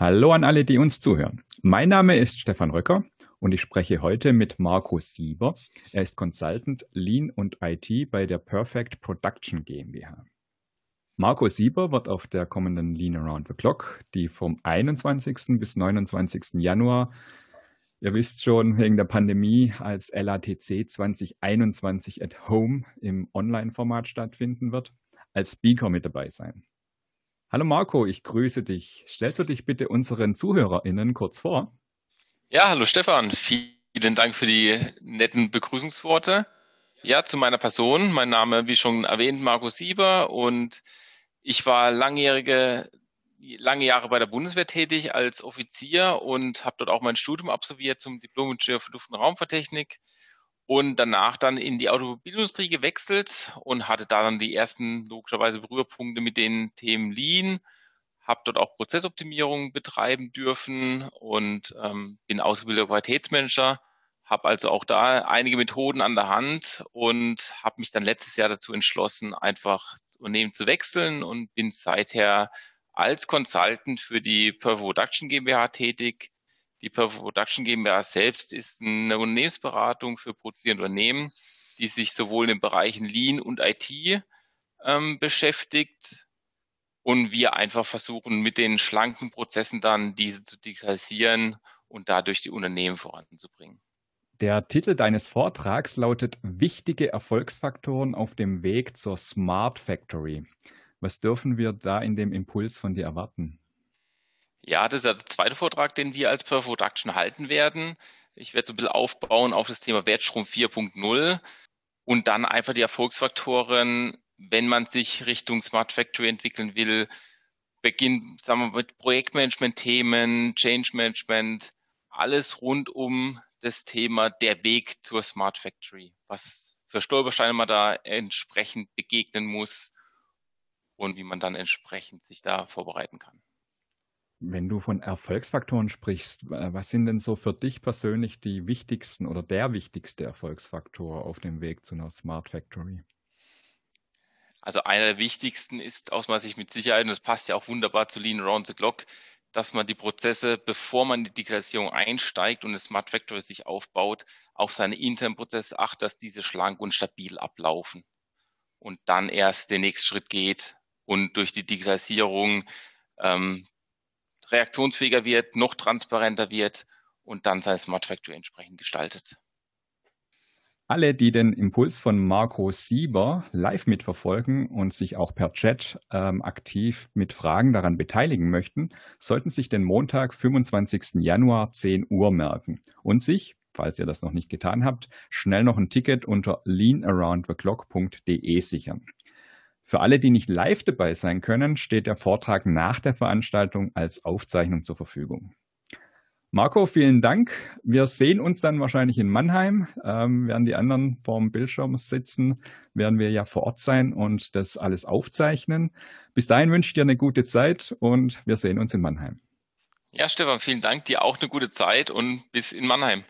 Hallo an alle, die uns zuhören. Mein Name ist Stefan Röcker und ich spreche heute mit Marco Sieber. Er ist Consultant Lean und IT bei der Perfect Production GmbH. Marco Sieber wird auf der kommenden Lean Around the Clock, die vom 21. bis 29. Januar, ihr wisst schon, wegen der Pandemie als LATC 2021 at Home im Online-Format stattfinden wird, als Speaker mit dabei sein. Hallo Marco, ich grüße dich. Stellst du dich bitte unseren ZuhörerInnen kurz vor? Ja, hallo Stefan. Vielen Dank für die netten Begrüßungsworte. Ja, zu meiner Person. Mein Name, wie schon erwähnt, Marco Sieber und ich war langjährige, lange Jahre bei der Bundeswehr tätig als Offizier und habe dort auch mein Studium absolviert zum Diplom-Ingenieur für Luft- und Raumfahrttechnik und danach dann in die Automobilindustrie gewechselt und hatte da dann die ersten logischerweise Berührpunkte mit den Themen Lean, habe dort auch Prozessoptimierung betreiben dürfen und ähm, bin ausgebildeter Qualitätsmanager, habe also auch da einige Methoden an der Hand und habe mich dann letztes Jahr dazu entschlossen, einfach Unternehmen zu wechseln und bin seither als Consultant für die Perfect Production GmbH tätig, die Production GmbH selbst ist eine Unternehmensberatung für produzierende Unternehmen, die sich sowohl in den Bereichen Lean und IT ähm, beschäftigt und wir einfach versuchen, mit den schlanken Prozessen dann diese zu digitalisieren und dadurch die Unternehmen voranzubringen. Der Titel deines Vortrags lautet Wichtige Erfolgsfaktoren auf dem Weg zur Smart Factory. Was dürfen wir da in dem Impuls von dir erwarten? Ja, das ist ja der zweite Vortrag, den wir als Per Production halten werden. Ich werde so ein bisschen aufbauen auf das Thema Wertstrom 4.0 und dann einfach die Erfolgsfaktoren, wenn man sich Richtung Smart Factory entwickeln will, beginnt, sagen wir, mit Projektmanagement-Themen, Change Management, alles rund um das Thema der Weg zur Smart Factory. Was für Stolpersteine man da entsprechend begegnen muss und wie man dann entsprechend sich da vorbereiten kann. Wenn du von Erfolgsfaktoren sprichst, was sind denn so für dich persönlich die wichtigsten oder der wichtigste Erfolgsfaktor auf dem Weg zu einer Smart Factory? Also einer der wichtigsten ist aus meiner Sicht mit Sicherheit, und das passt ja auch wunderbar zu Lean Around the Clock, dass man die Prozesse, bevor man in die Digitalisierung einsteigt und eine Smart Factory sich aufbaut, auf seine internen Prozesse achtet, dass diese schlank und stabil ablaufen. Und dann erst den nächsten Schritt geht und durch die Digitalisierung ähm, reaktionsfähiger wird, noch transparenter wird und dann seine Smart Factory entsprechend gestaltet. Alle, die den Impuls von Marco Sieber live mitverfolgen und sich auch per Chat ähm, aktiv mit Fragen daran beteiligen möchten, sollten sich den Montag, 25. Januar 10 Uhr merken und sich, falls ihr das noch nicht getan habt, schnell noch ein Ticket unter leanaroundtheclock.de sichern. Für alle, die nicht live dabei sein können, steht der Vortrag nach der Veranstaltung als Aufzeichnung zur Verfügung. Marco, vielen Dank. Wir sehen uns dann wahrscheinlich in Mannheim. Ähm, während die anderen vorm Bildschirm sitzen, werden wir ja vor Ort sein und das alles aufzeichnen. Bis dahin wünsche ich dir eine gute Zeit und wir sehen uns in Mannheim. Ja, Stefan, vielen Dank. Dir auch eine gute Zeit und bis in Mannheim.